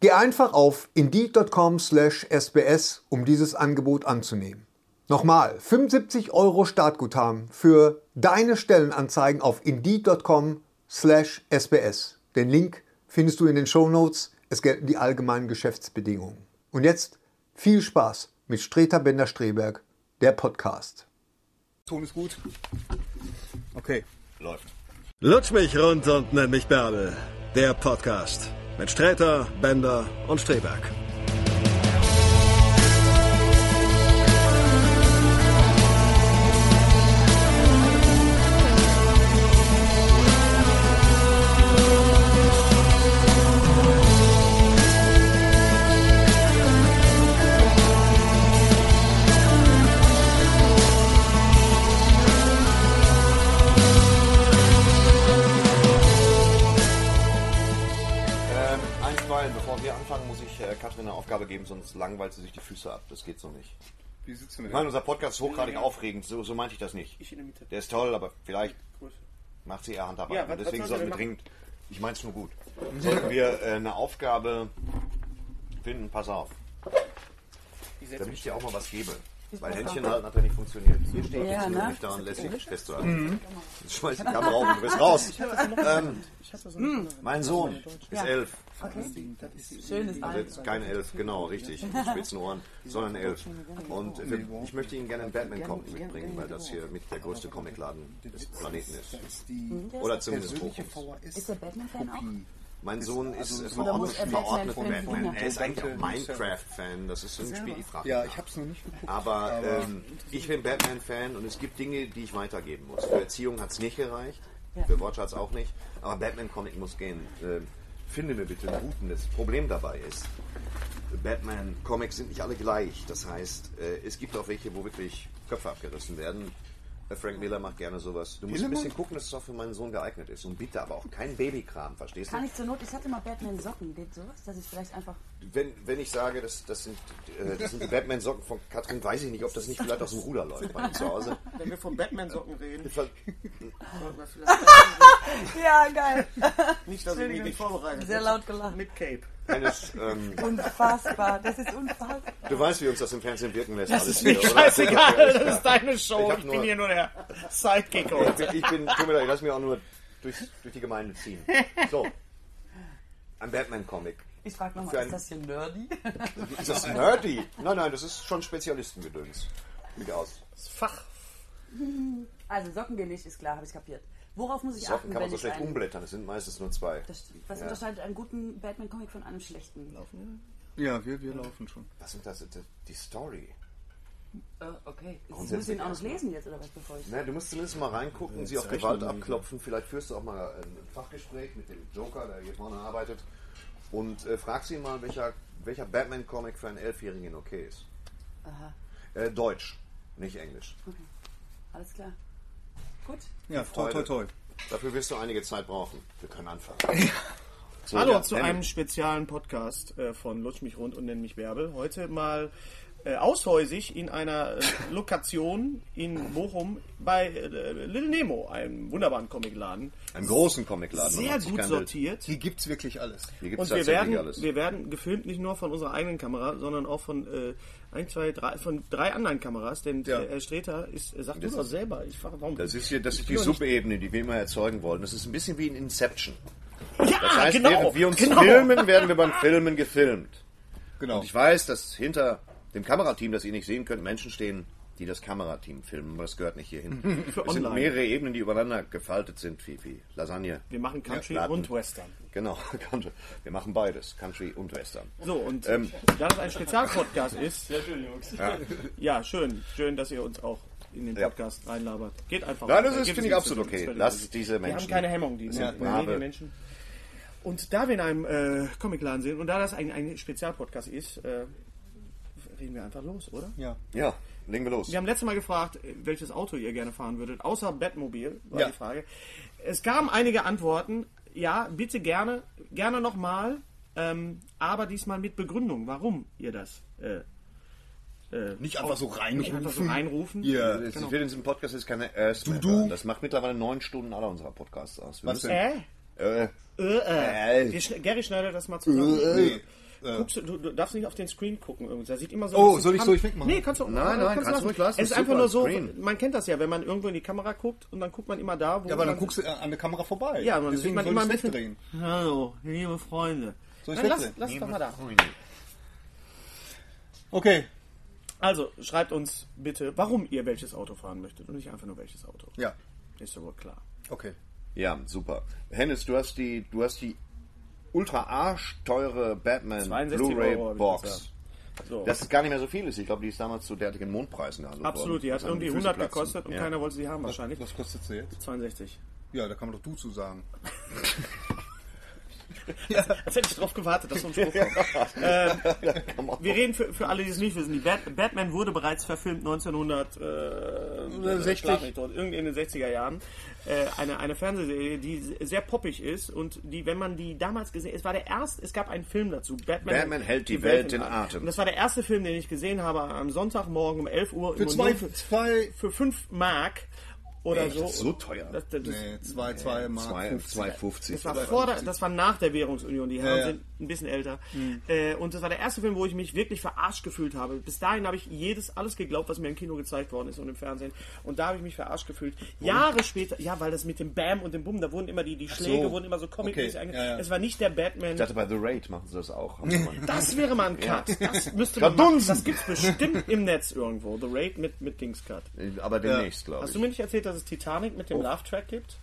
Geh einfach auf indeed.com/sbs, um dieses Angebot anzunehmen. Nochmal, 75 Euro Startguthaben für deine Stellenanzeigen auf indeed.com/sbs. Den Link findest du in den Show Notes. Es gelten die allgemeinen Geschäftsbedingungen. Und jetzt viel Spaß mit Streter Bender-Streberg, der Podcast. Ton ist gut. Okay. Läuft. Lutsch mich rund und nenn mich Bärbel. Der Podcast mit Sträter, Bender und Streberg. Aufgabe geben, sonst langweilt sie sich die Füße ab. Das geht so nicht. Wie du mit Ich meine, unser Podcast ist hochgradig aufregend, so, so meinte ich das nicht. Ich in der Mitte. Der ist toll, aber vielleicht macht sie eher Handarbeit. Ja, Und was- deswegen sollten wir denn dringend, ich meine es nur gut, sollten wir äh, eine Aufgabe finden, pass auf, Ich setze damit mich ich dir auch mal was gebe. Weil Händchen halten hat ja nicht funktioniert. Hier steht Ja, jetzt ne? nicht daran lässig festzuhalten. Jetzt schmeiß ich die Kamera auf und du bist raus. Ähm, mein Sohn ist elf. Schönes Also jetzt kein Elf, genau, richtig, mit spitzen Ohren, sondern Elf. Und äh, ich möchte Ihnen gerne einen Batman-Comic mitbringen, weil das hier mit der größte Comicladen des Planeten ist. Oder zumindest Bochums. Ist der Batman-Fan auch? Mein Sohn ist äh, Oder muss verordnet, er verordnet Batman. Er ist eigentlich auch Minecraft-Fan, das ist so ein Spiel, ich frage Ja, ich hab's noch nicht geguckt. aber ähm, ich bin Batman-Fan und es gibt Dinge, die ich weitergeben muss. Für Erziehung hat es nicht gereicht, Ja. für Wortschatz auch nicht, aber Batman-Comic muss gehen. Ähm, finde mir bitte einen guten. Das Problem dabei ist, Batman-Comics sind nicht alle gleich. Das heißt, äh, es gibt auch welche, wo wirklich Köpfe abgerissen werden. Äh, Frank Miller macht gerne sowas. Du musst ein bisschen gucken, dass es auch für meinen Sohn geeignet ist. Und bitte aber auch kein Babykram, verstehst du? Kann ich zur Not, ich hatte mal Batman-Socken, geht sowas? Dass ich vielleicht einfach. Wenn, wenn ich sage, das, das, sind, äh, das sind die Batman-Socken von Katrin, weiß ich nicht, ob das nicht vielleicht aus dem Ruder läuft bei ihm zu Hause. Wenn wir von Batman-Socken reden, Ja, geil. nicht, dass ich mich nicht vorbereitet Sehr laut gelacht. Mit Cape. Eines, ähm, Unfassbar. Das ist unfassbar. du weißt, wie uns das im Fernsehen wirken lässt. Das alles ist mir oder? scheißegal, das ist deine Show. Ich Ich, bin hier nur der Sidekick heute. Ich bin, tut mir leid, ich lass mich auch nur durch, durch die Gemeinde ziehen. So. Ein Batman-Comic. Ich frage nochmal, ist das hier nerdy? Ist das nerdy? Nein, nein, das ist schon Spezialistengedöns. Sieht aus. Das Fach. Also Socken gehen nicht, ist klar, habe ich kapiert. Worauf muss ich Socken achten, kann man wenn so ich schlecht einen... umblättern, es sind meistens nur zwei. Das, was Ja. unterscheidet einen guten Batman-Comic von einem schlechten? Ja, wir, wir laufen schon. Was sind das? Die Story. Äh, okay. Ich muss ihn auch noch lesen jetzt, oder was, bevor ich... Na, du musst zumindest mal reingucken, sie auf Gewalt abklopfen. Vielleicht führst du auch mal ein Fachgespräch mit dem Joker, der hier vorne arbeitet. Und äh, fragst ihn mal, welcher, welcher Batman-Comic für einen Elfjährigen okay ist. Aha, Äh, Deutsch, nicht Englisch. alles klar. Gut. Ja, toi, toi, toi. Dafür wirst du einige Zeit brauchen. Wir können anfangen. So, Hallo ja, zu Henning. einem speziellen Podcast äh, von Lutsch mich rund und nenn mich Bärbel. Heute mal äh, aushäusig in einer äh, Lokation in Bochum bei äh, Little Nemo, einem wunderbaren Comicladen. Einen großen Comicladen. Sehr gut sortiert. Hier gibt's wirklich alles. Hier gibt es Und wir tatsächlich werden, alles. wir werden gefilmt nicht nur von unserer eigenen Kamera, sondern auch von äh, ein, zwei, drei, von drei anderen Kameras. Denn Ja. äh, Herr Streter ist, äh, sagt Das ist- selber. Ich frage, warum? Das ist hier, das Ich ist die Subebene, die wir immer erzeugen wollen. Das ist ein bisschen wie in Inception. Ja, Das heißt, genau, während wir uns genau. filmen, werden wir beim Filmen gefilmt. Genau. Und ich weiß, dass hinter dem Kamerateam, das ihr nicht sehen könnt, Menschen stehen, die das Kamerateam filmen, aber das gehört nicht hierhin. Für es sind online. mehrere Ebenen, die übereinander gefaltet sind, wie, wie Lasagne. Wir machen Country Ja, und Western. Genau, Country. wir machen beides, Country und Western. So, und Ähm. da das ein Spezialpodcast ist. Sehr schön, Jungs. Ja. schön. Schön, dass ihr uns auch in den Ja. Podcast reinlabert. Geht einfach. Nein, das ist- finde ich absolut okay. völlig diese Wir Menschen. haben keine Hemmung, die sind Ja, ja, Habe. Menschen. Und da wir in einem äh, Comicladen sind und da das ein, ein Spezialpodcast ist, äh, reden wir einfach los, oder? Ja. Ja, legen wir los. Wir haben letztes Mal gefragt, welches Auto ihr gerne fahren würdet, außer Batmobil, war Ja. die Frage. Es kamen einige Antworten. Ja, bitte gerne, gerne nochmal, ähm, aber diesmal mit Begründung, warum ihr das äh, äh, Nicht einfach so nicht einfach so reinrufen. reinrufen. Ja. Es ist, wir in diesem Podcast ist keine Erst du. Das macht mittlerweile neun Stunden aller unserer Podcasts aus. Wir Was müssen, Äh? äh, Äh, äh. Äh. Gary schneidet das mal zusammen. Nee. Guckst du, du, darfst nicht auf den Screen gucken. irgendwie. Da sieht immer so. Oh, soll ich- soll ich wegmachen? Nee, kannst du. Nein, nein, kannst du ruhig lassen. Es ist einfach nur so. Screen. Man kennt das ja, wenn man irgendwo in die Kamera guckt und dann guckt man immer da, wo. Ja, aber dann guckst du an der Kamera vorbei. Ja, man sieht Deswegen man soll immer ich ein bisschen. wegdrehen. Hallo, liebe Freunde. Soll ich Nein, lass, lass es doch mal da. Okay. Also, schreibt uns bitte, warum ihr welches Auto fahren möchtet und nicht einfach nur welches Auto. Ja. Ist ja wohl klar. Okay. ja, super. Hennis, du hast die, du hast die ultra arschteure Batman 62 Blu-ray Box. So. Das ist gar nicht mehr so viel ist. Ich glaube, die ist damals zu derartigen Mondpreisen gehandelt Absolut, die hat Das irgendwie Füße 100 platzen. gekostet und Ja. keiner wollte sie haben wahrscheinlich. Was kostet sie jetzt? 62. Ja, da kann man doch du zu sagen. Als hätte ich drauf gewartet, dass so ein Spruch kommt. ähm, wir reden für, für alle, die es nicht wissen. Die Bat Batman wurde bereits verfilmt 1960, schlag mich tot, irgendwie in den 60er Jahren. Äh, eine, eine Fernsehserie, die sehr poppig ist und die, wenn man die damals gesehen es war der erste, es gab einen Film dazu. Batman, Batman hält die Welt in Atem. Und das war der erste Film, den ich gesehen habe am Sonntagmorgen um 11 Uhr. Für zwei, für, zwei, für 5 Mark oder Echt? so. Das ist so teuer. Das, das, das, nee, zwei, zwei Mark. Zwei- 50. 2,50. das war, vor der, das war nach der Währungsunion, die Herren ja. sind ein bisschen älter. Äh, und das war der erste Film, wo ich mich wirklich verarscht gefühlt habe. Bis dahin habe ich jedes, alles geglaubt, was mir im Kino gezeigt worden ist und im Fernsehen. Und da habe ich mich verarscht gefühlt. Jahre später, ja, weil das mit dem Bam und dem Bum, da wurden immer die, die Schläge, wurden immer so comic-mäßig Okay, ja, ja. Es war nicht der Batman. Ich dachte, bei The Raid machen sie das auch. Das wäre mal ein Cut. Das müsste man machen. Das gibt's bestimmt im Netz irgendwo. The Raid mit, mit Dings-Cut. Aber demnächst, glaube Hast ich. du mir nicht erzählt, dass es Titanic mit dem Love-Track gibt?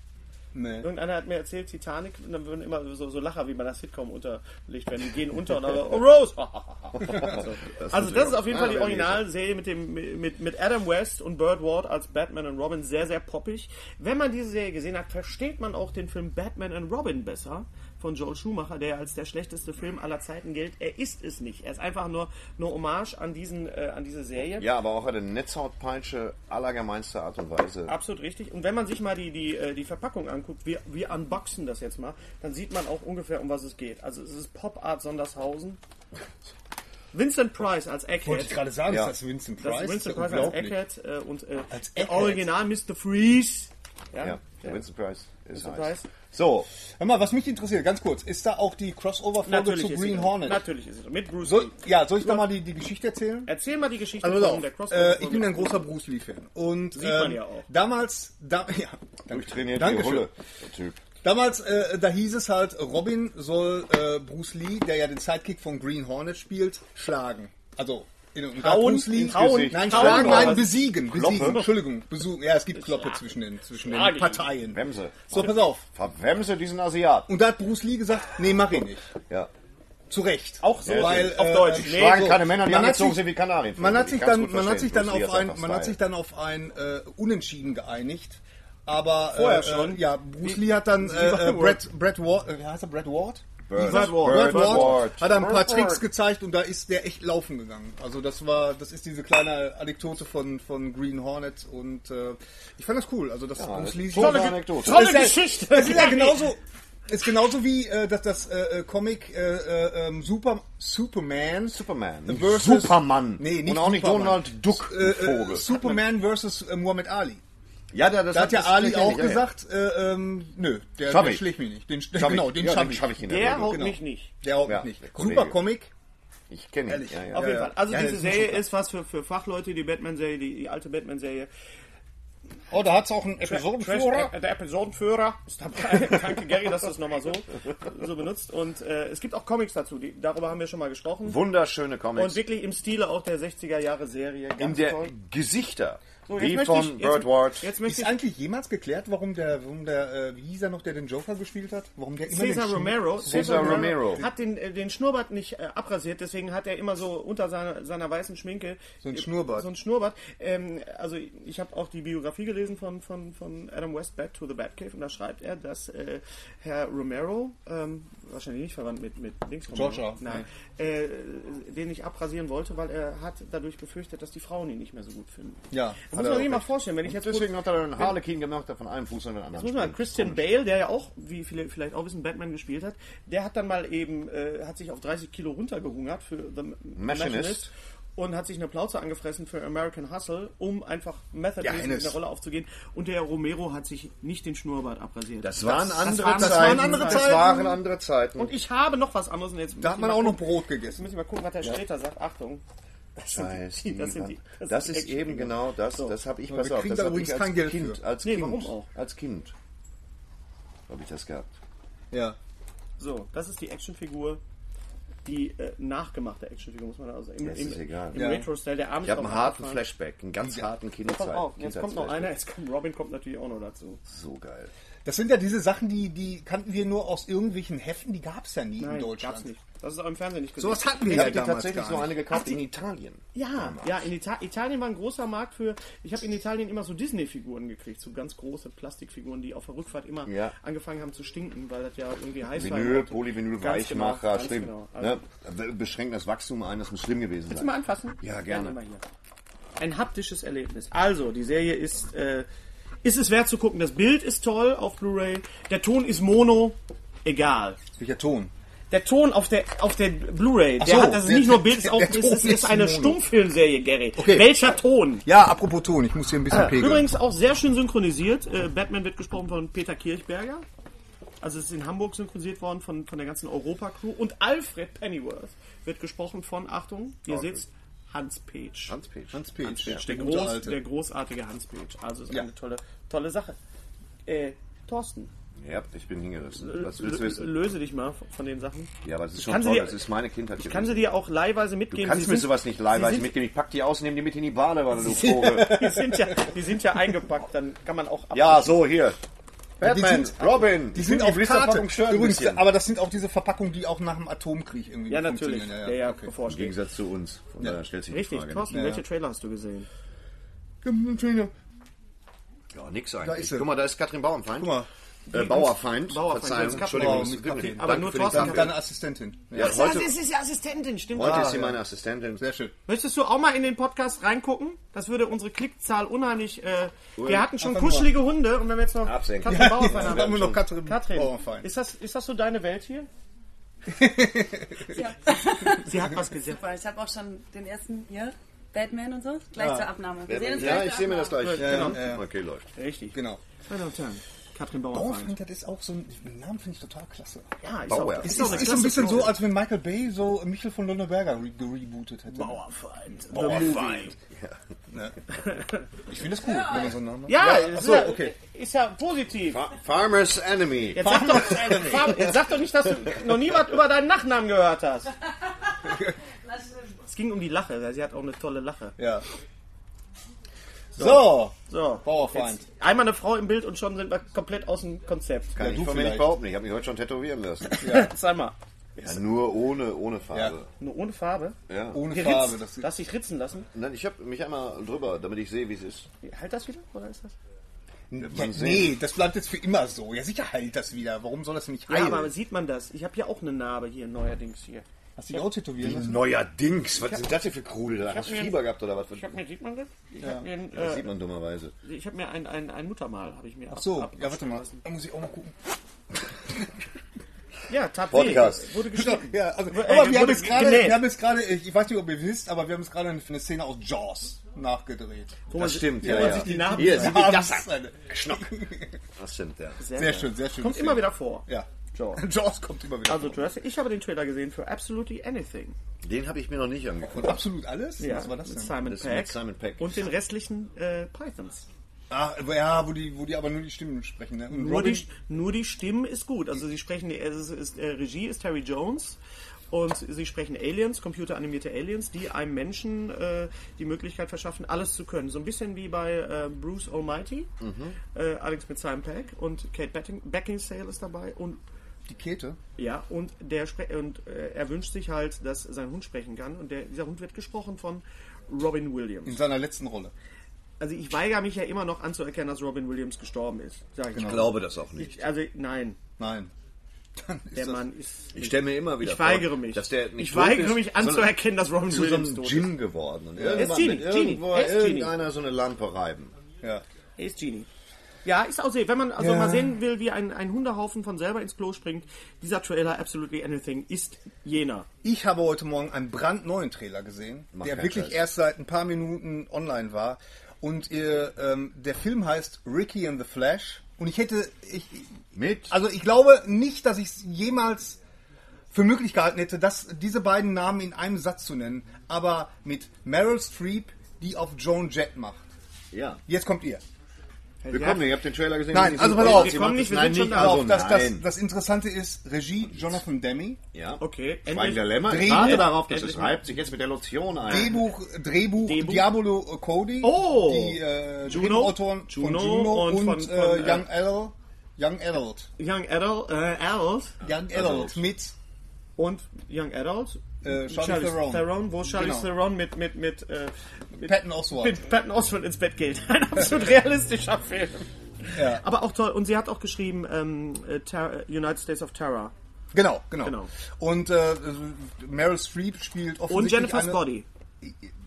Nee. Irgendeiner hat mir erzählt, Titanic, und dann würden immer so, so Lacher wie bei einer Sitcom unterlegt werden. Die gehen unter und dann, oh Rose! so. Also das ist auf jeden Fall die Originalserie mit, dem, mit, mit Adam West und Burt Ward als Batman und Robin sehr, sehr poppig. Wenn man diese Serie gesehen hat, versteht man auch den Film Batman and Robin besser von Joel Schumacher, der als der schlechteste Film aller Zeiten gilt. Er ist es nicht. Er ist einfach nur, nur Hommage an, diesen, äh, an diese Serie. Ja, aber auch eine Netzhautpeitsche allergemeinster Art und Weise. Absolut richtig. Und wenn man sich mal die, die, äh, die Verpackung anguckt, wir, wir unboxen das jetzt mal, dann sieht man auch ungefähr, um was es geht. Also es ist Pop Art Sondershausen. Vincent Price als Wollte ich Egghead. gerade sagen, Ja. ist das Vincent Das Price? ist Vincent Price als. Egghead äh, und äh, Als Egghead? Original Mr. Freeze. Ja, Ja, ja. Vincent Price ist Vincent heiß. Price. So, Hör mal, was mich interessiert, ganz kurz, ist da auch die Crossover-Folge zu Green sie, Hornet? Natürlich ist es. Mit Bruce Soll, Lee. ja, soll ich da mal die, die Geschichte erzählen? Erzähl mal die Geschichte Also von der Crossover. äh, ich bin ein großer Bruce Lee-Fan. Und Sieht man ähm, ja auch. damals, da, ja, danke, durchtrainiert Dankeschön. Hulle, der Typ. Damals, äh, da hieß es halt, Robin soll äh, Bruce Lee, der ja den Sidekick von Green Hornet spielt, schlagen. Also, in, da Hauen, ins Hauen, Gesicht. nein, schlagen, nein, besiegen, besiegen, Kloppe? Entschuldigung, besuchen. Ja, es gibt Kloppe zwischen den, zwischen den. Parteien. Wemse. So, pass auf. Verwemse diesen Asiaten. Und da hat Bruce Lee gesagt, nee, mach ich nicht. Ja. Zu Recht. Auch so, Weil, auf äh, Deutsch. Nee, Schlagen so. keine Männer, die Man hat angezogen sich- sind wie Kanarien. Man hat sich dann, man hat sich dann auf ein, man hat sich dann auf ein äh, Unentschieden geeinigt. Aber Vorher äh, schon? Äh, ja, Bruce Lee hat dann äh, äh, Brett, Brett Ward, äh, wie heißt er Brett Ward? Bird, Bird Ward. Bird Bird Ward Ward. hat er ein paar Tricks gezeigt und da ist der echt laufen gegangen. Also das war, das ist diese kleine Anekdote von, von Green Hornet und äh, ich fand das cool. Also das Bruce Lee tolle Das Anekdote. Tolle ist ja- Geschichte. Das ist ja genauso. Ist genauso wie äh, dass das äh, äh, Comic äh, äh, ähm, Super Superman Superman. versus Superman. Nee, nicht Und auch nicht Superman. Donald Duck, äh, äh, Vogel. Superman versus äh, Muhammad Ali. Ja, da, das Da hat ja Ali auch ja, gesagt, äh, ähm, nö, der, der schlägt mich nicht. Den. Schaff genau, den ja, schaff den ich. der Der haut Genau. mich nicht. Der haut Ja, mich nicht. Super Comic. Ich kenne ihn. Ehrlich. Ja, ja. Auf jeden ja. Fall. Also Ja, diese das ist Serie ist was für, für Fachleute, die Batman-Serie, die, die alte Batman-Serie. Oh, da hat es auch einen Trash, Episodenführer. äh, der Episodenführer ist dabei. Danke, Gary, dass du es nochmal so, so benutzt. Und äh, es gibt auch Comics dazu, die, darüber haben wir schon mal gesprochen. Wunderschöne Comics. Und wirklich im Stile auch der 60er Jahre Serie. in Ganz der toll. Gesichter. So, wie möchte von Ward. Jetzt möchte Ist ich eigentlich jemals geklärt, warum der, warum der, äh, wie hieß er noch, der den Joker gespielt hat? Warum der immer Cesar den Romero, Cesar Romero. hat den, äh, den Schnurrbart nicht äh, abrasiert, deswegen hat er immer so unter seiner, seiner weißen Schminke So ein Schnurrbart. So ein Schnurrbart. Ähm, also ich habe auch die Biografie gelesen von, von, von Adam West, Bad to the Batcave, und da schreibt er, dass äh, Herr Romero, ähm, wahrscheinlich nicht verwandt mit, mit Romero, Georgia. nein, äh, den nicht abrasieren wollte, weil er hat dadurch befürchtet, dass die Frauen ihn nicht mehr so gut finden. Ja, Das muss man sich mal vorstellen, wenn ich jetzt Deswegen hat er einen Harlequin gemacht, der von einem Fuß an den anderen muss man. Christian Bale, der ja auch, wie viele vielleicht auch wissen, Batman gespielt hat, der hat dann mal eben, äh, hat sich auf 30 Kilo runtergehungert für The Machinist und hat sich eine Plauze angefressen für American Hustle, um einfach Method Ja, in der Rolle aufzugehen. Und der Romero hat sich nicht den Schnurrbart abrasiert. Das waren andere waren- das Zeiten. waren andere Das Zeiten. waren andere Zeiten. und ich habe noch was anderes. Und jetzt Da hat man auch noch Brot gegessen. Müssen wir mal gucken, was der Sträter sagt. Achtung. Das sind Scheiß, die- das sind die- das das ist die eben genau das. So. Das habe ich, pass auf, das da habe ich als Kind, für. als Nee, Kind, warum auch? als Kind habe ich das gehabt. Ja. So, das ist die Actionfigur. Die äh, nachgemachte Actionfigur, muss man also im, Das im, ist egal. im Ja. Retro-Style, der Arm Ich habe einen harten Flashback, einen ganz harten Pass Kindheit. auf, jetzt kommt noch einer, jetzt kommt Robin kommt natürlich auch noch dazu. So geil. Das sind ja diese Sachen, die, die kannten wir nur aus irgendwelchen Heften, die gab es ja nie in Nein, Deutschland. gab's nicht. Das ist auch im Fernsehen nicht gesehen. Sowas hatten wir Ich ja damals tatsächlich gar so eine gekauft in Italien. Ja, ja, in Ita Italien war ein großer Markt für. Ich habe in Italien immer so Disney-Figuren gekriegt, so ganz große Plastikfiguren, die auf der Rückfahrt immer Ja. angefangen haben zu stinken, weil das ja irgendwie heiß war. Vinyl. Polyvinyl, genau, Weichmacher, ganz schlimm. Genau. Also, Ne? Beschränkt das Wachstum ein, das muss schlimm gewesen Willst du mal sein. anfassen? Ja, gerne. Mal hier. Ein haptisches Erlebnis. Also, die Serie ist, äh, ist es wert zu gucken. Das Bild ist toll auf Blu-ray. Der Ton ist mono. Egal. Welcher Ton? Der Ton auf der, auf der Blu-ray, der so, hat, das ist der- nicht nur Bild, ist der- auch, der ist, Ton ist, ist ist eine. Stummfilmserie, Gary. Okay. Welcher Ton? Ja, apropos Ton, ich muss hier ein bisschen pegeln. Übrigens auch sehr schön synchronisiert. Äh, Batman wird gesprochen von Peter Kirchberger. Also es ist in Hamburg synchronisiert worden von, von der ganzen Europa-Crew. Und Alfred Pennyworth wird gesprochen von, Achtung, ihr seht's, Hans Page. Hans Page. Hans Page, Hans Page, der, der groß, der großartige Hans Page. Also ist Ja. eine tolle, tolle Sache. Äh, Thorsten, Ja, ich bin hingerissen. Was willst du wissen? löse dich mal von den Sachen. Ja, aber das ist schon toll. dir- Das ist meine Kindheit Ich kann sie dir auch leihweise mitgeben. Du kannst Sie mir sind- sowas nicht leihweise sind- mitgeben. Ich pack die aus, nehme die mit in die Badewanne, du Vogel. Die sind, ja, die sind ja eingepackt, dann kann man auch ab Ja, so, hier. Batman, sind- Robin. Die sind Die auf Karte. Übrigens, aber das sind auch diese Verpackungen, die auch nach dem Atomkrieg irgendwie Ja, natürlich. funktionieren. Der ja, okay. Im. Gegensatz zu uns. Von daher stellt sich die Richtig, Thorsten, Ja, welche ja. Trailer hast du gesehen? Ja, nix eigentlich. ist sie. Guck mal, da ist Katrin Bauernfeind. Guck mal. Äh, Bauerfeind. Bauerfeind, Verzeihung. ist Entschuldigung. Mit Kaffee. Aber Danke nur für den Thorsten Kaffee. deine Assistentin. Ja, heute, das ist die Assistentin, stimmt. heute Ah, ist sie ja. meine Assistentin. Sehr schön. Möchtest du auch mal in den Podcast reingucken? Das würde unsere Klickzahl unheimlich. Äh, wir hatten schon Einfach nur- kuschelige Hunde und wenn wir jetzt noch Absenken. Katrin Ja, Bauerfeind Dann haben. haben wir noch Katrin, Katrin, Bauernfeind. ist das, ist das so deine Welt hier? Ja. Sie hat was gesehen. Super, ich habe auch schon den ersten hier, Batman und so, gleich zur Abnahme. Wir sehen uns Ja, gleich ich zur sehe mir das Abnahme. gleich. Ja, ja, ja. Okay, läuft. Richtig. Genau. Meine Damen und Herren, Katrin Bauerfeind. Bauerfeind, das ist auch so ein, den Namen finde ich total klasse. Ja, ist Bauer. auch, ist ist, ist so ein bisschen so, als wenn Michael Bay so Michel von Lonneberger re gerebootet hätte. Bauerfeind. Bauerfeind. Ne? Ich finde das cool, wenn man so einen Namen hat. Ja, Ja, ist, ja okay. ist ja positiv. Fa- Farmer's Enemy. Jetzt sag, doch, Farm- jetzt sag doch nicht, dass du noch nie was über deinen Nachnamen gehört hast. Es ging um die Lache, weil sie hat auch eine tolle Lache. Ja. So, So, Bauerfeind. jetzt einmal eine Frau im Bild und schon sind wir komplett aus dem Konzept. Kann Ja, ich du von mir nicht behaupten. Ich habe mich heute schon tätowieren lassen. Sag mal, Ja, nur ohne, ohne Farbe. nur ohne Farbe. Ja. ohne Geritzt. Farbe. Das Lass dich ritzen lassen. Nein, ich habe mich einmal drüber, damit ich sehe, wie es ist. Halt das wieder? Oder ist das? ja, nee, das bleibt jetzt für immer so. Ja, sicher heilt das wieder. Warum soll das nicht Ja, heilen? aber sieht man das? Ich habe hier auch eine Narbe hier neuerdings hier. Hast du dich auch tätowieren lassen? Neuerdings. Was sind das denn für Krudel? Hast du Fieber gehabt oder was? Ich habe mir, sieht man das? Ich habe mir, ein, Das äh, sieht man dummerweise. ich hab mir ein, ein, ein Muttermal habe ich mir Ach so, ab- ja, warte abschneiden mal. lassen. Da muss ich auch mal gucken. Ja, tat Podcast. Wurde geschnitten. Ja, also, Äh, aber wir haben, wurde jetzt gerade, genäht. wir haben jetzt gerade, ich ich weiß nicht, ob ihr wisst, aber wir haben jetzt gerade eine, eine Szene aus Jaws nachgedreht. Das stimmt, Ja, ja, die Narben Hier, sieh dir das Das an. Schnock. Das stimmt, ja. Sehr schön, sehr schön. Kommt immer wieder vor. Ja. Jaws. Jaws kommt immer wieder. Also Jurassic, ich habe den Trailer gesehen für Absolutely Anything. Den habe ich mir noch nicht angeguckt. Und absolut alles? Ja, Was war das mit denn? Simon Das Pegg mit Simon Pegg. und den restlichen äh, Pythons. Ah, ja, wo die, wo die aber nur die Stimmen sprechen. Ne? Und Nur die, nur die Stimmen ist gut. Also sie sprechen, es ist, ist, äh, Regie ist Terry Jones und sie sprechen Aliens, computeranimierte Aliens, die einem Menschen äh, die Möglichkeit verschaffen, alles zu können. So ein bisschen wie bei äh, Bruce Almighty, äh, allerdings mit Simon Pegg und Kate Becking, Beckinsale ist dabei und die Kete. ja, und der spre und äh, er wünscht sich halt, dass sein Hund sprechen kann und der, dieser Hund wird gesprochen von Robin Williams. In seiner letzten Rolle. Also ich weigere mich ja immer noch anzuerkennen, dass Robin Williams gestorben ist. Sag ich Ich mal. glaube das auch nicht. Ich, also nein, Nein. Dann ist der das Mann ist. Ich stelle mir immer wieder Ich vor, weigere mich. dass der nicht ich weigere ist, mich anzuerkennen, dass Robin zu so Williams einem tot ist. Djinn geworden. Und ist irgendwann Genie, wird Genie. irgendwo Er ist Genie. irgendeiner so eine Lampe reiben. ja. Er ist Genie. Ja, ist auch sehr. Wenn man also Ja. mal sehen will, wie ein, ein Hundehaufen von selber ins Klo springt, dieser Trailer Absolutely Anything ist jener. Ich habe heute Morgen einen brandneuen Trailer gesehen, Mach der wirklich Scheiß. erst seit ein paar Minuten online war. Und ihr, ähm, der Film heißt Ricky and the Flash. Und ich hätte, ich, Mit? also ich glaube nicht, dass ich es jemals für möglich gehalten hätte, dass diese beiden Namen in einem Satz zu nennen. Aber mit Meryl Streep, die auf Joan Jett macht. Ja. Jetzt kommt ihr. Willkommen, ihr habt den Trailer gesehen. Nein, also pass auf, wir kommen das- nicht, wir sind schon nicht, da. also das, das, das Interessante ist Regie Jonathan Demme. Ja. Okay, Schweigen der Lämmer. Ich Drehbuch- warte darauf, dass endlich es mal. reibt sich jetzt mit der Lotion ein. Drehbuch, Drehbuch, Drehbuch. Diabolo Cody. Oh! Die äh, Juno. Drehbuchautoren von Juno Juno und und, von- äh, von, äh, Young Adult. Young Adult. Young Adult, äh, Adult Young Adult mit und Young Adult. Äh, Charlize Theron. wo Charlize Genau. Theron mit, mit, mit, äh, mit Patton Oswalt. mit Patton Oswalt ins Bett geht. Ein absolut realistischer Film. Ja. Aber auch toll. Und sie hat auch geschrieben ähm, äh, Ter United States of Terror. Genau, genau. Genau. Und äh, Meryl Streep spielt Und offensichtlich Jennifer's eine, Body.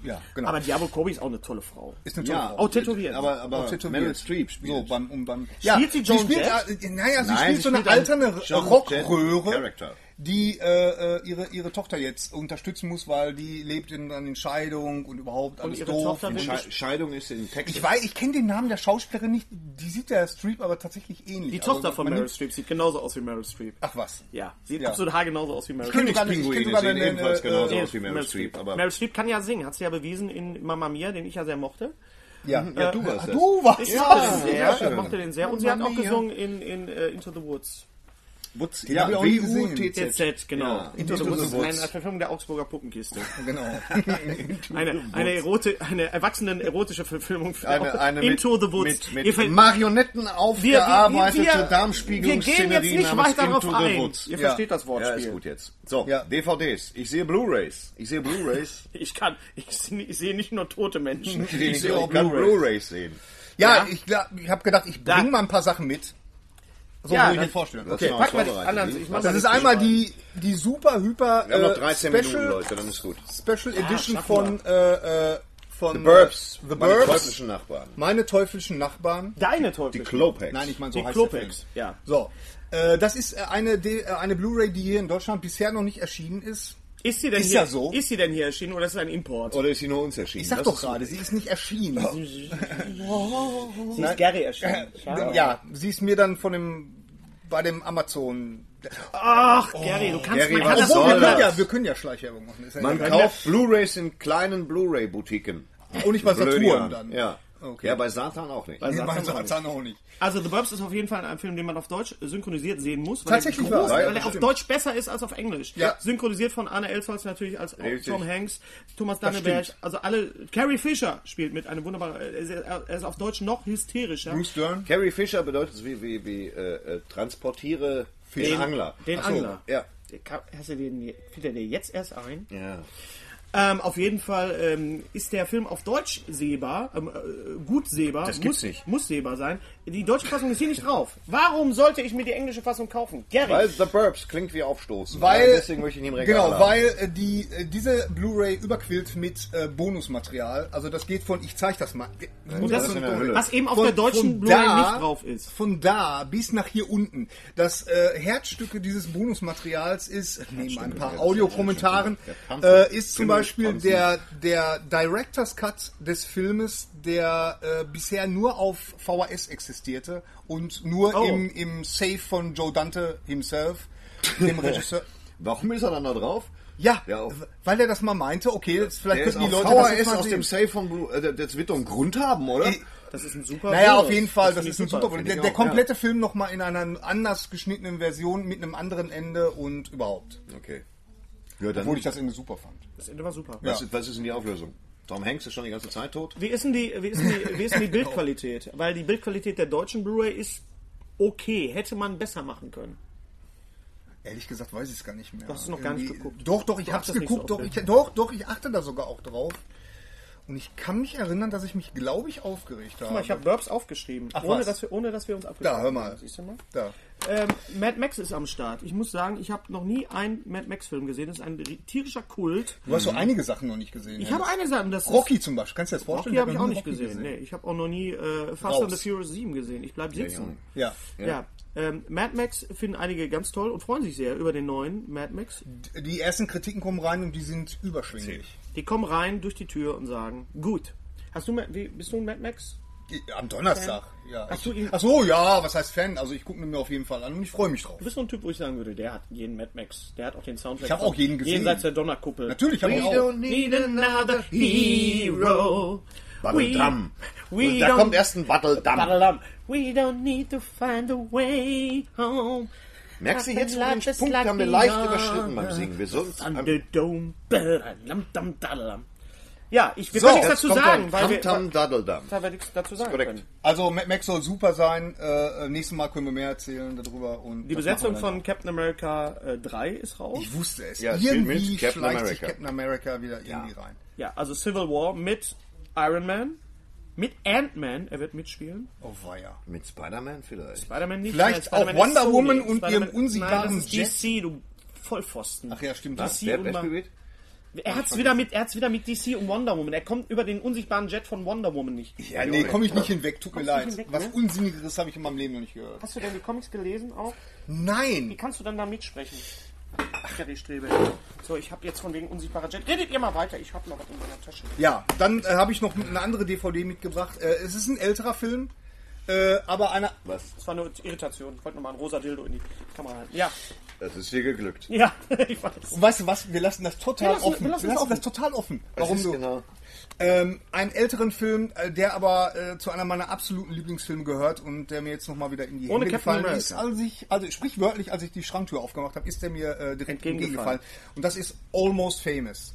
Ja, genau. Aber Diablo Kobe ist auch eine tolle Frau. ist eine tolle Ja, Frau. Auch tätowiert. Aber, aber Auch tätowiert. Meryl Streep spielt. So, beim, um, beim, Spielt sie Joan spielt, Jett? äh, Naja, sie Nein, spielt sie so eine spielt einen alterne Rockröhre, Character. Die äh, äh, ihre, ihre Tochter jetzt unterstützen muss, weil die lebt in, in Scheidung und überhaupt alles ihre doof. Tochter Und Sche Scheidung ist in Texas. ich weiß, ich kenne den Namen der Schauspielerin nicht. Die sieht der Streep aber tatsächlich ähnlich. Die Also, Tochter von man Meryl Streep sieht genauso aus wie Meryl Streep. Ach was. Ja, sieht Ja. absolut haargenauso aus wie Meryl Streep. sogar- ich kenn Pinguine sogar sehen ebenfalls eine, genauso äh, aus wie Meryl Streep. Aber Meryl Streep kann ja singen, hat sie ja bewiesen in Mamma Mia, den ich ja sehr mochte. Ja, ja, du warst das. Du warst Ich das. schön. ich mochte den sehr. Und sie hat auch gesungen in, in äh, Into the Woods. Wutz, Den auch nie gesehen. W-U-T-Z. TZ, genau. Ja, Into, the Into Woods the ist Woods. eine Verfilmung der Augsburger Puppenkiste. Genau. Eine, eine, Erote, eine erwachsenen erotische Verfilmung für Eine, eine mit, Into the Woods. mit, mit Marionetten wir, aufgearbeitete wir, wir Darmspiegelungsszenerie gehen jetzt nicht namens weiter darauf Into the ein. Woods. Ihr Ja. versteht das Ja, Wortspiel. ist gut jetzt. So, Ja. DVDs. Ich sehe Blu-Rays. Ich sehe Blu-Rays. Ich kann, ich, sehe- ich sehe nicht nur tote Menschen. Ich, Ich sehe auch Blu-rays. Blu-Rays sehen. Ja, Ja. ich, ich habe gedacht, ich bringe mal ein paar Sachen mit. So Ja, würde ich mir vorstellen. Das Okay, pack mal die anderen. Ich mach Das ist die einmal die, die super hyper Wir haben noch äh, 13 Special, Minuten, Leute, dann ist gut. Special Edition von, äh, äh, von The Burbs. äh, The Meine Burbs. teuflischen Nachbarn. Meine teuflischen Nachbarn. Deine Die Teufel. Klopex. Nein, ich meine so Die heißt Klopex, der Film. ja. So, äh, das ist äh, eine, D- äh, eine Blu-ray, die hier in Deutschland bisher noch nicht erschienen ist. Ist sie denn Ist hier, ja so. Ist sie denn hier erschienen oder ist es ein Import? Oder ist sie nur uns erschienen? Ich sag Das doch gerade, sie ist nicht erschienen. Sie ist Gary erschienen. ja, sie ist mir dann von dem bei dem Amazon. Ach, Gary, du kannst Gary, Herz soll Obwohl, wir das? können, ja, wir können ja Schleichwerbung machen. Ist ja Man kauft Blu-Rays in kleinen Blu-ray-Boutiquen. Und nicht bei Blöd, Saturn dann. Ja. Okay. ja, bei Satan auch nicht. Bei Nee, Satan bei auch nicht. Satan auch nicht. Also The Burbs ist auf jeden Fall ein Film, den man auf Deutsch synchronisiert sehen muss. Weil Tatsächlich er, groß, weil er auf stimmt. Deutsch besser ist als auf Englisch. Ja. Synchronisiert von Anne Elsholz natürlich als Richtig. Tom Hanks, Thomas Danneberg, also alle. Carrie Fisher spielt mit, eine wunderbare. Er ist, er ist auf Deutsch noch hysterischer. Bruce Dern. Carrie Fisher bedeutet es wie, wie, wie äh, äh, transportiere den, Den- Angler. Den Ach so, Angler. Ja. Hast du den, fällt er dir jetzt erst ein? ja. Ähm, auf jeden Fall ähm, ist der Film auf Deutsch sehbar, ähm, äh, gut sehbar. Das gibt's muss, nicht. Muss sehbar sein. Die deutsche Fassung ist hier nicht drauf. Warum sollte ich mir die englische Fassung kaufen? Gary. Weil The Burbs klingt wie Aufstoßen. Weil, Ja, deswegen möchte ich ihn im Regal genau, haben. weil äh, die, äh, diese Blu-ray überquillt mit äh, Bonusmaterial. Also das geht von, ich zeig das mal. Das das Hülle. was eben auf Von- der deutschen Blu-ray nicht drauf ist. Von da bis nach hier unten. Das äh, Herzstücke dieses Bonusmaterials ist, neben ein paar Audiokommentaren, äh, ist zum Beispiel der, der Director's Cut des Filmes, der äh, bisher nur auf VHS existierte und nur Oh. im, im Safe von Joe Dante himself, dem Regisseur. Warum ist er dann da drauf? Ja, auf- weil er das mal meinte, okay, jetzt vielleicht Der ist könnten die auf Leute das VHS mal aus sehen. dem Safe von Blue. Äh, das wird doch einen Grund haben, oder? Ich- Das ist ein super Naja, Bonus. auf jeden Fall, das, finde ist ein super. finde Der, der komplette Film nochmal in einer anders geschnittenen Version mit einem anderen Ende und überhaupt. Okay. Ja, dann, Obwohl ich das Ende super fand. Ja. Das Ende war super. was, ist, was ist denn die Auflösung? Tom Hanks ist schon die ganze Zeit tot? Wie ist denn die, wie ist denn die, wie ist denn die Bildqualität? Weil die Bildqualität der deutschen Blu-ray ist okay. Hätte man besser machen können. Ehrlich gesagt weiß ich es gar nicht mehr. Du hast es noch gar nicht Irgendwie- geguckt. Doch, doch, ich achtest nicht geguckt. so doch, ich, doch, doch, ich achte da sogar auch drauf. Und ich kann mich erinnern, dass ich mich, glaube ich, aufgeregt habe. Guck mal, ich habe Burbs aufgeschrieben, Ach, ohne, was? dass wir, ohne dass wir uns abgesprochen Da, hör mal. haben. Siehst du mal? da. Ähm, Mad Max ist am Start. Ich muss sagen, ich habe noch nie einen Mad Max-Film gesehen. Das ist ein tierischer Kult. Du hast so einige Sachen noch nicht gesehen. Ich habe eine Sache, das ist- Rocky zum Beispiel. Kannst du dir das vorstellen? Rocky habe ich hab auch noch nicht nie Rocky gesehen. Nee, ich habe auch noch nie äh, Fast Raus. and the Furious 7 gesehen. Ich bleib sitzen. Ja. Ja. Ähm, Mad Max finden einige ganz toll und freuen sich sehr über den neuen Mad Max. Die ersten Kritiken kommen rein und die sind überschwänglich. Die kommen rein durch die Tür und sagen, gut. Hast du, wie, bist du ein Mad Max? Am Donnerstag, ja. Hast du ihn- Ach so, ja, was heißt Fan? Also ich gucke mir auf jeden Fall an und ich freue mich drauf. Du bist so ein Typ, wo ich sagen würde, der hat jeden Mad Max. Der hat auch den Soundtrack. Ich hab von auch jeden gesehen. Jenseits der Donnerkuppel. Natürlich, habe ich auch. Need another hero. Battledam. We, we Da don't kommt erst ein. Battledam. We don't need to find a way home. Merkst du, jetzt wo den Punkt haben wir leicht überschritten beim. Singen. Wir dadadam. Ja, ich wir So, können nichts jetzt dazu kommt sagen, weil wir, Tam weil wir nichts dazu sagen korrekt. können. Also Mad Max soll super sein. Äh, nächstes Mal können wir mehr erzählen darüber. Und Die Besetzung von Captain America äh, 3 ist raus. Ich wusste es. Ja, irgendwie mit Captain schleicht sich America. Captain America wieder irgendwie rein. Ja, also Civil War mit Iron Man, mit Ant-Man, er wird mitspielen. Oh weia. Mit Spider-Man vielleicht. Spider-Man nicht. Vielleicht Spider-Man auch Wonder Sony. Woman und ihrem unsichtbaren Nein, das ist DC, du Vollpfosten. Ach ja, stimmt. DC Wer, und wer spielt mit? Er hat's wieder mit, er hat's wieder mit DC und Wonder Woman. Er kommt über den unsichtbaren Jet von Wonder Woman nicht. Ja, nee, komme ich nicht hinweg. Tut mir Kommst leid. hinweg, Was ne? Unsinnigeres habe ich in meinem Leben noch nicht gehört. Hast du denn die Comics gelesen auch? Wie Nein. kannst du dann da mitsprechen? Ach ja, die Strebe. So, ich habe jetzt von wegen unsichtbarer Jet. Redet ihr mal weiter, ich habe noch was in meiner Tasche. Ja, dann äh, habe ich noch eine andere DVD mitgebracht. Äh, es ist ein älterer Film, äh, aber einer. Was? Das war nur Irritation. Ich wollte nochmal ein rosa Dildo in die Kamera halten. Ja, Das ist dir geglückt. ja, ich weiß. Und weißt du was? Wir lassen das total Wir lassen- offen. wir lassen es offen. das total offen. Was Warum du? genau? Ähm, einen älteren Film, äh, der aber äh, zu einer meiner absoluten Lieblingsfilme gehört und der mir jetzt nochmal wieder in die Ohne Hände Captain gefallen America. ist. Als ich, also sprichwörtlich, als ich die Schranktür aufgemacht habe, ist der mir äh, direkt entgegengefallen. Und das ist Almost Famous.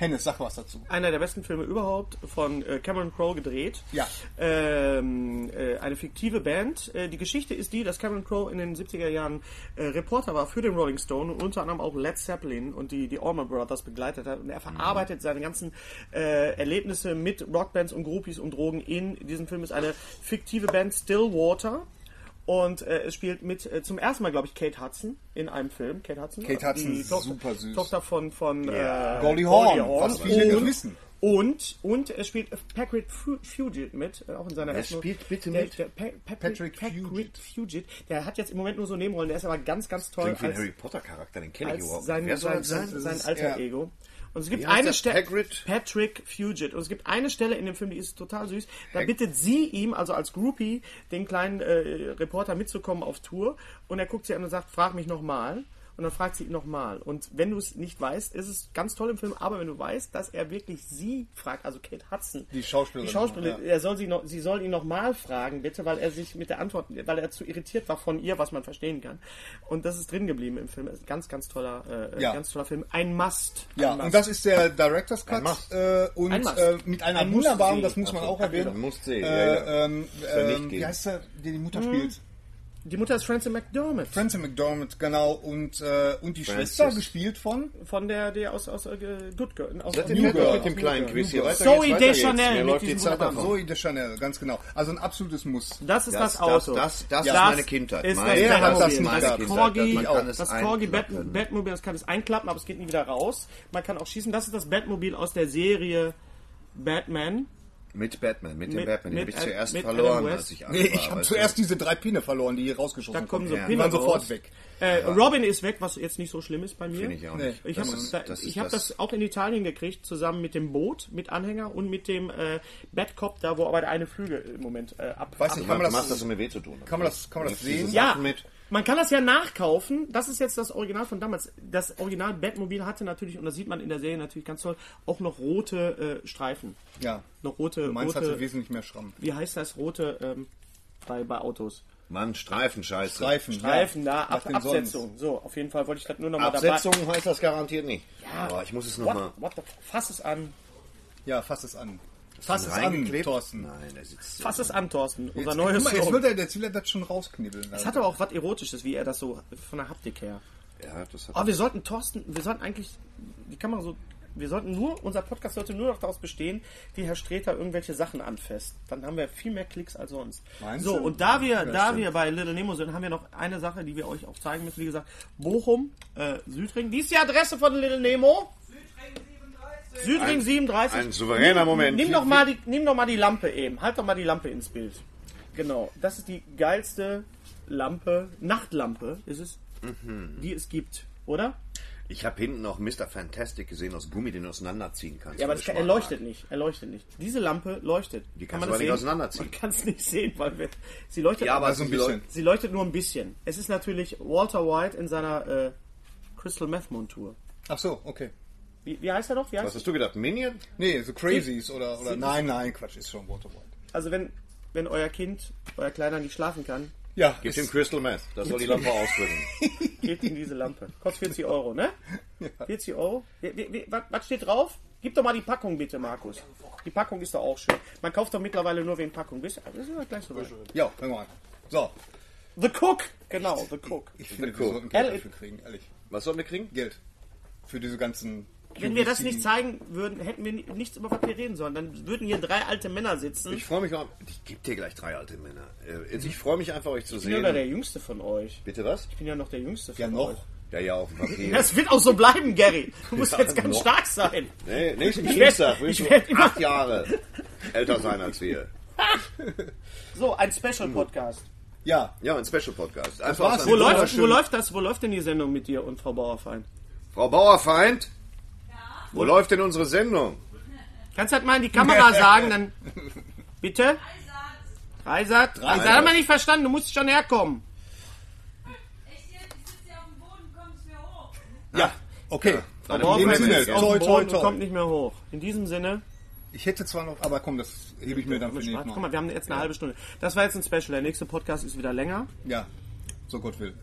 Hennes, sag was dazu. Einer der besten Filme überhaupt von äh, Cameron Crowe gedreht. Ja. Ähm, äh, eine fiktive Band. Äh, die Geschichte ist die, dass Cameron Crowe in den 70er Jahren äh, Reporter war für den Rolling Stone und unter anderem auch Led Zeppelin und die, die Allman Brothers begleitet hat. Und er verarbeitet seine ganzen äh, Erlebnisse mit Rockbands und Groupies und Drogen in diesem Film. Ist eine fiktive Band Stillwater. Und äh, es spielt mit äh, zum ersten Mal, glaube ich, Kate Hudson in einem Film. Kate Hudson. Kate Hudson die ist Tochter, super süß. Tochter von, von äh, Goldie Hawn, was viele nicht und, wissen. und, und er spielt Patrick Fu- Fugit mit, äh, auch in seiner ersten- spielt bitte der, mit? Der, Pa- Patrick, Patrick Fugit. Fugit. Der hat jetzt im Moment nur so Nebenrollen, der ist aber ganz, ganz toll Klingt wie ein als, Harry Potter Charakter, den kenne ich als überhaupt sein, sein, sein? sein, sein alter Ego. Und es gibt eine? Stelle. Patrick Fugit. Und es gibt eine Stelle in dem Film, die ist total süß. Da bittet sie ihm, also als Groupie, den kleinen äh, Reporter mitzukommen auf Tour. Und er guckt sie an und sagt, frag mich nochmal. Und dann fragt sie ihn nochmal. Und wenn du es nicht weißt, ist es ganz toll im Film, aber wenn du weißt, dass er wirklich sie fragt, also Kate Hudson, Die Schauspielerin, die Schauspielerin, ja. er soll sie, noch, sie soll ihn nochmal fragen, bitte, weil er sich mit der Antwort, weil er zu irritiert war von ihr, was man verstehen kann. Und das ist drin geblieben im Film. Ist ein ganz, ganz toller, äh, Ja. ganz toller Film. Ein Must. Ja, ein Must. und das ist der Director's Cut Ein Must. äh, und Ein Must. äh, mit einer Ein wunderbaren, das muss man auch erwähnen. ein Mustsee, ja, Äh, ja. ähm, ja nicht ähm, wie heißt der, der die Mutter Hm. spielt? Die Mutter ist Frances McDormand. Frances McDormand, genau. Und, äh, und die Frances. Schwester gespielt von Von der, der aus, aus äh, Good Girl. Aus, aus New Girl. mit dem kleinen Quiz hier? Weiter Zoe geht's, weiter. Deschanel Mir läuft die Zeit davon. Zoe de Chanel, ganz genau. Also ein absolutes Muss. Das ist das, Das- Auto. das- das ist meine Kindheit. Ist Meine das Kindheit. Batmobil. Das nicht das gehabt. Corgi, Man kann es das Corgi Bat einklappen. Batmobil, das kann es einklappen, aber es geht nie wieder raus. Man kann auch schießen. Das ist das Batmobil aus der Serie Batman. Mit Batman, mit dem Mit- Batman. Den habe ich zuerst mit verloren, als ich Nee, ich habe zuerst diese drei Pinne verloren, die hier rausgeschossen Da kommen so Die waren sofort weg. Äh, Robin ist weg, was jetzt nicht so schlimm ist bei mir. Finde ich auch Nee. nicht. Ich Das habe das, ich ist hab das auch in Italien gekriegt, zusammen mit dem Boot, mit Anhänger und mit dem äh, Batcop, da wo aber der eine Flügel im Moment äh, ab. Weiß ab nicht, kann man machst das, das, um mir weh zu tun. kann man das, kann man das sehen? Ja. Mit, Man kann das ja nachkaufen. Das ist jetzt das Original von damals. Das Original Batmobil hatte natürlich, und das sieht man in der Serie natürlich ganz toll, auch noch rote äh, Streifen. Ja. Noch rote, Meins rote hatte wesentlich mehr Schramm. wie heißt das, rote ähm, bei, bei Autos? Mann, Streifenscheiße. Streifen. Streifen, da, Was Ab, sonst? Absetzung. So, auf jeden Fall wollte ich das nur noch mal Absetzung heißt das garantiert nicht. Ja. Aber ich muss es dabei... nochmal. Fass es an. Ja, fass es an. Fass es an? Thorsten. Nein, der sitzt. Fass es an, Thorsten. Unser Jetzt, neues guck mal, jetzt will er, jetzt will er das schon rausknibbeln. Es hat aber auch was Erotisches, wie er das so von der Haptik her. Ja, das hat Aber wir sollten Thorsten, wir sollten eigentlich die Kamera so, wir sollten nur, unser Podcast sollte nur noch daraus bestehen, wie Herr Streter irgendwelche Sachen anfasst. Dann haben wir viel mehr Klicks als sonst. Meinst so, du? und da wir, da wir bei Little Nemo sind, haben wir noch eine Sache, die wir euch auch zeigen müssen. Wie gesagt, Bochum, äh, Südring. Wie ist die Adresse von Little Nemo? Südring 37. ein souveräner Moment. Nimm doch, mal die, nimm doch mal die Lampe eben. Halt doch mal die Lampe ins Bild. Genau. Das ist die geilste Lampe, Nachtlampe ist es, Mhm. die es gibt. Oder? Ich habe hinten noch Mr. Fantastic gesehen aus Gummi, den du auseinanderziehen kannst. Ja, aber das kann, er leuchtet nicht. Er leuchtet nicht. Diese Lampe leuchtet. Die kann kannst man aber nicht sehen? auseinanderziehen. Man kann es nicht sehen, weil wir, sie leuchtet. Ja, aber aber so ein bisschen. Sie leuchtet nur ein bisschen. Es ist natürlich Walter White in seiner äh, Crystal Meth Montur. Ach so, okay. Wie, wie heißt er noch? Wie heißt Was hast du gedacht? Minion? Nee, so Crazies oder, oder nein, nein, Quatsch, ist schon Water White. Also wenn, wenn euer Kind, euer Kleiner nicht schlafen kann, Ja, Gib ist- ihm Crystal Meth. Das soll die Lampe ausdrücken. gebt ihm diese Lampe. Kostet 40 Euro, ne? 40 Euro? Wie, wie, wie, was, steht drauf? Gib doch mal die Packung bitte, Markus. Die Packung ist doch auch schön. Man kauft doch mittlerweile nur wegen Packung. Wisst ihr? Das ist ja gleich so weit. ja, hör mal an. So, The Cook! Genau, The Cook. ich finde, cool. wir sollten Geld dafür kriegen, ehrlich. Was sollen wir kriegen? Geld. Für diese ganzen... Wenn wir das nicht zeigen würden, hätten wir ni- nichts über was wir reden sollen. Dann würden hier drei alte Männer sitzen. Ich freue mich auch. Ich gebe dir gleich drei alte Männer. Äh, Ich freue mich einfach, euch zu Ich bin ja der sehen. Jüngste von euch. Bitte was? Ich bin ja noch der Jüngste von Ja, noch. euch. Ja, ja, auf dem Papier. Das wird auch so bleiben, Gary. Du musst Ja, jetzt ganz noch. stark sein. Nee, nächsten Ich Dienstag willst ich du werd immer- acht Jahre älter sein als wir. So, ein Special-Podcast. Ja, Ja, ein Special Podcast. Einfach war's. aus Wo läuft, wo läuft das? Wo läuft denn die Sendung mit dir und Frau Bauerfeind? Frau Bauerfeind? Wo läuft denn unsere Sendung? Kannst du das mal in die Kamera sagen, dann. Bitte? Dreisat. Dreisat haben wir nicht verstanden, du musst schon herkommen. Echt jetzt? Ich sitze hier auf dem Boden, kommst mir hoch. ja, okay. Frau Deine Bauerfeind Sinne, ist auf toi, dem toi, toi. kommt nicht mehr hoch. In diesem Sinne. Ich hätte zwar noch, aber komm, das hebe ich mir dann für nächstes Guck Mal. mal, wir haben jetzt eine halbe Stunde. Das war jetzt ein Special. Der nächste Podcast ist wieder länger. Ja, so Gott will.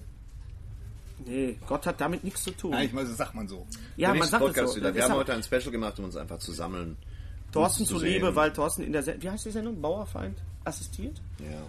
Nee, Gott hat damit nichts zu tun. Nein, ich meine, das sagt man so. ja, Der man sagt es Podcast so. wieder. Wir haben heute ein Special gemacht, um uns einfach zu sammeln. Thorsten zu zuliebe, weil Thorsten in der Sendung, wie heißt die Sendung? Bauerfeind assistiert? Ja.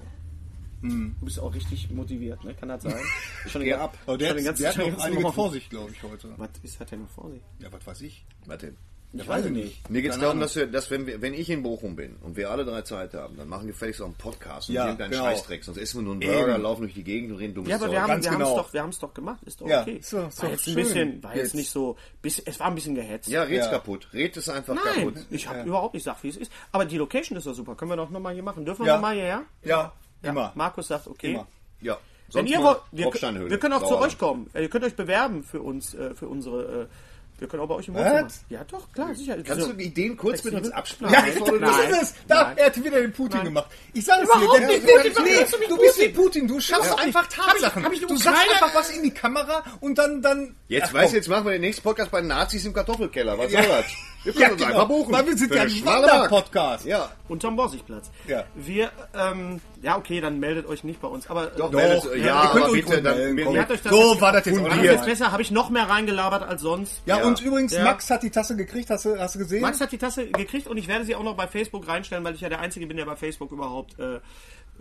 Du bist auch richtig motiviert, ne? Kann das sein? Schon Geh ab. Aber der, schon den hat- ganzen- der hat noch einiges vor sich, glaube ich, heute. Was ist, hat er noch vor sich? Ja, was weiß ich. Warte. Ich weiß ich Mir geht es darum, dass, wir, dass wenn, wir, wenn ich in Bochum bin und wir alle drei Zeit haben, dann machen wir gefälligst auch einen Podcast und Ja, irgendeinen genau. Scheißdreck. Sonst essen wir nur einen Burger, Eben. laufen durch die Gegend und reden dummes Ja, aber Zeug. wir haben haben's genau. doch, wir doch gemacht. Ist doch Ja, okay. ist war doch jetzt ein schön. bisschen, war jetzt Jetzt. nicht so, bis, es war ein bisschen gehetzt. Ja, red's Ja. kaputt. Red es einfach Nein, kaputt. ich habe überhaupt nicht gesagt, wie es ist. Aber die Location ist doch super. Können wir doch nochmal hier machen. Dürfen wir Ja. nochmal hierher? Ja, immer. Markus sagt, okay. Immer. Ja. Wenn Sonst ihr mal wollt, wir, wir können auch zu Sauerland. euch kommen. Äh, Ihr könnt euch bewerben für uns, äh, für unsere, äh, wir können auch bei euch im Was? Wohnzimmer. Ja, doch, klar, sicher. Kannst So. du Ideen kurz mit uns absprechen? Ja, das Nein. ist es. Da, Nein. er hat wieder den Putin Nein. gemacht. Ich sag es Überhaupt dir. nicht. Putin, warum nee, du du bist wie Putin. Du schaffst ich- einfach hab ich- Tatsachen. hab ich du sagst Ukraine- einfach was in die Kamera und dann... dann Jetzt weißt du, jetzt machen wir den nächsten Podcast bei den Nazis im Kartoffelkeller. Was Ja. soll das? Wir können Ja, uns genau. einfach buchen. Weil wir sind ja ein. Wanderpodcast. Ja. Unterm Borsigplatz. Ja. Wir, ähm, ja, okay, dann meldet euch nicht bei uns. Aber Doch, äh, meldet, Doch, ja, ja, ihr könnt aber euch bitte, dann, melden, So jetzt- war das jetzt War auch das nicht. jetzt besser? Habe ich noch mehr reingelabert als sonst? Ja, Ja. Und übrigens, Ja. Max hat die Tasse gekriegt. Hast du, hast du gesehen? Max hat die Tasse gekriegt und ich werde sie auch noch bei Facebook reinstellen, weil ich ja der Einzige bin, der bei Facebook überhaupt äh,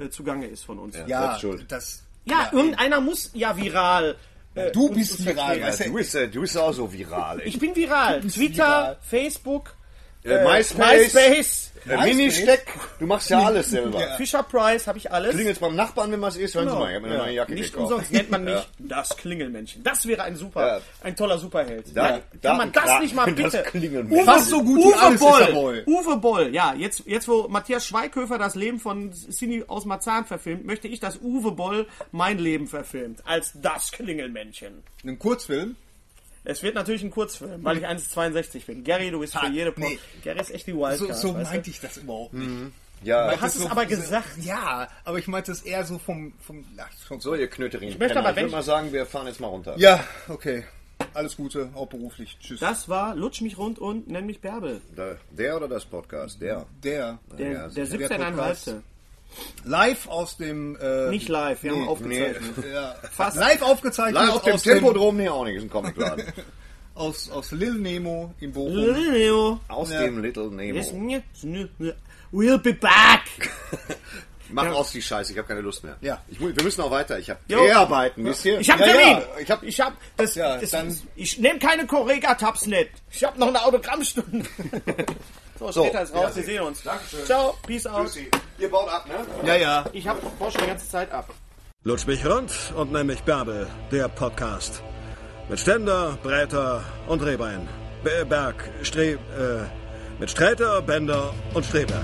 äh, zugange ist von uns. Ja, ja, Selbst schuld. das... irgendeiner muss ja viral. Äh, Du bist viral, weißt Du bist, äh, du bist auch so viral. Ich bin viral. Twitter, viral. Facebook, äh, MySpace, MySpace, äh, Ministeck. Du machst ja alles selber. Ja. Fisher Price, habe ich alles. Klingelst beim Nachbarn, wenn was ist, hören Sie Genau. mal, ich habe mir eine Ja. neue Jacke Nicht gekauft. umsonst nennt man mich Ja. das Klingelmännchen. Das wäre ein super, Ja. ein toller Superheld. Da- ja, kann man das da- nicht mal das bitte? Klingelmännchen. Fast so gut wie Uwe Boll. Uwe Boll, ja, jetzt, jetzt wo Matthias Schweighöfer das Leben von Cindy aus Marzahn verfilmt, möchte ich, dass Uwe Boll mein Leben verfilmt. Als das Klingelmännchen. Einen Kurzfilm. Es wird natürlich ein Kurzfilm, weil ich 1,62 bin. Gary, du bist für Ha, jede Pro nee. Gary ist echt die So, Wildcard. so weißt meinte ich das überhaupt nicht. Ja, Du hast es aber gesagt. Ja, aber ich meinte es eher so vom... vom ach, schon so. so, ihr Knöterin. Ich möchte aber, ich wenn würde mal sagen, wir fahren jetzt mal runter. Ja, okay. Alles Gute, auch beruflich. Tschüss. Das war Lutsch mich rund und nenn mich Bärbel. Der, der oder das Podcast? Der. der. Der, Ja, der der 17,5. Live aus dem... Äh, Nicht live, wir haben Nee, aufgezeichnet. Ja, Fast. live aufgezeichnet Live auf dem aus, dem, Tempodrom, nee, auch nicht, ist ein Comicladen. aus, aus Lil Nemo in Bochum. Leo. Aus Ja. dem Little Nemo. We'll be back. Mach aus die Scheiße, ich habe keine Lust mehr. Ja. Ich, wir müssen auch weiter. Ich habe. Dreharbeiten, wisst ihr? Ich hab Ja, Termin. ja, ich hab, ich hab, das, Ja, das, dann- ich nehme keine Correga-Tabs nicht. Ich hab noch eine Autogrammstunde. So, So, später ist raus, wir sehen uns. Dankeschön. Ciao, peace out. Tschüssi. Ihr baut ab, ne? Ja, ja. Ich hab Porsche die ganze Zeit ab. Lutsch mich rund und nenn mich Bärbel, der Podcast. Mit Ständer, Breiter und Rehbein. Be- Berg, Stre... Äh, mit Sträter, Bender und Streberg.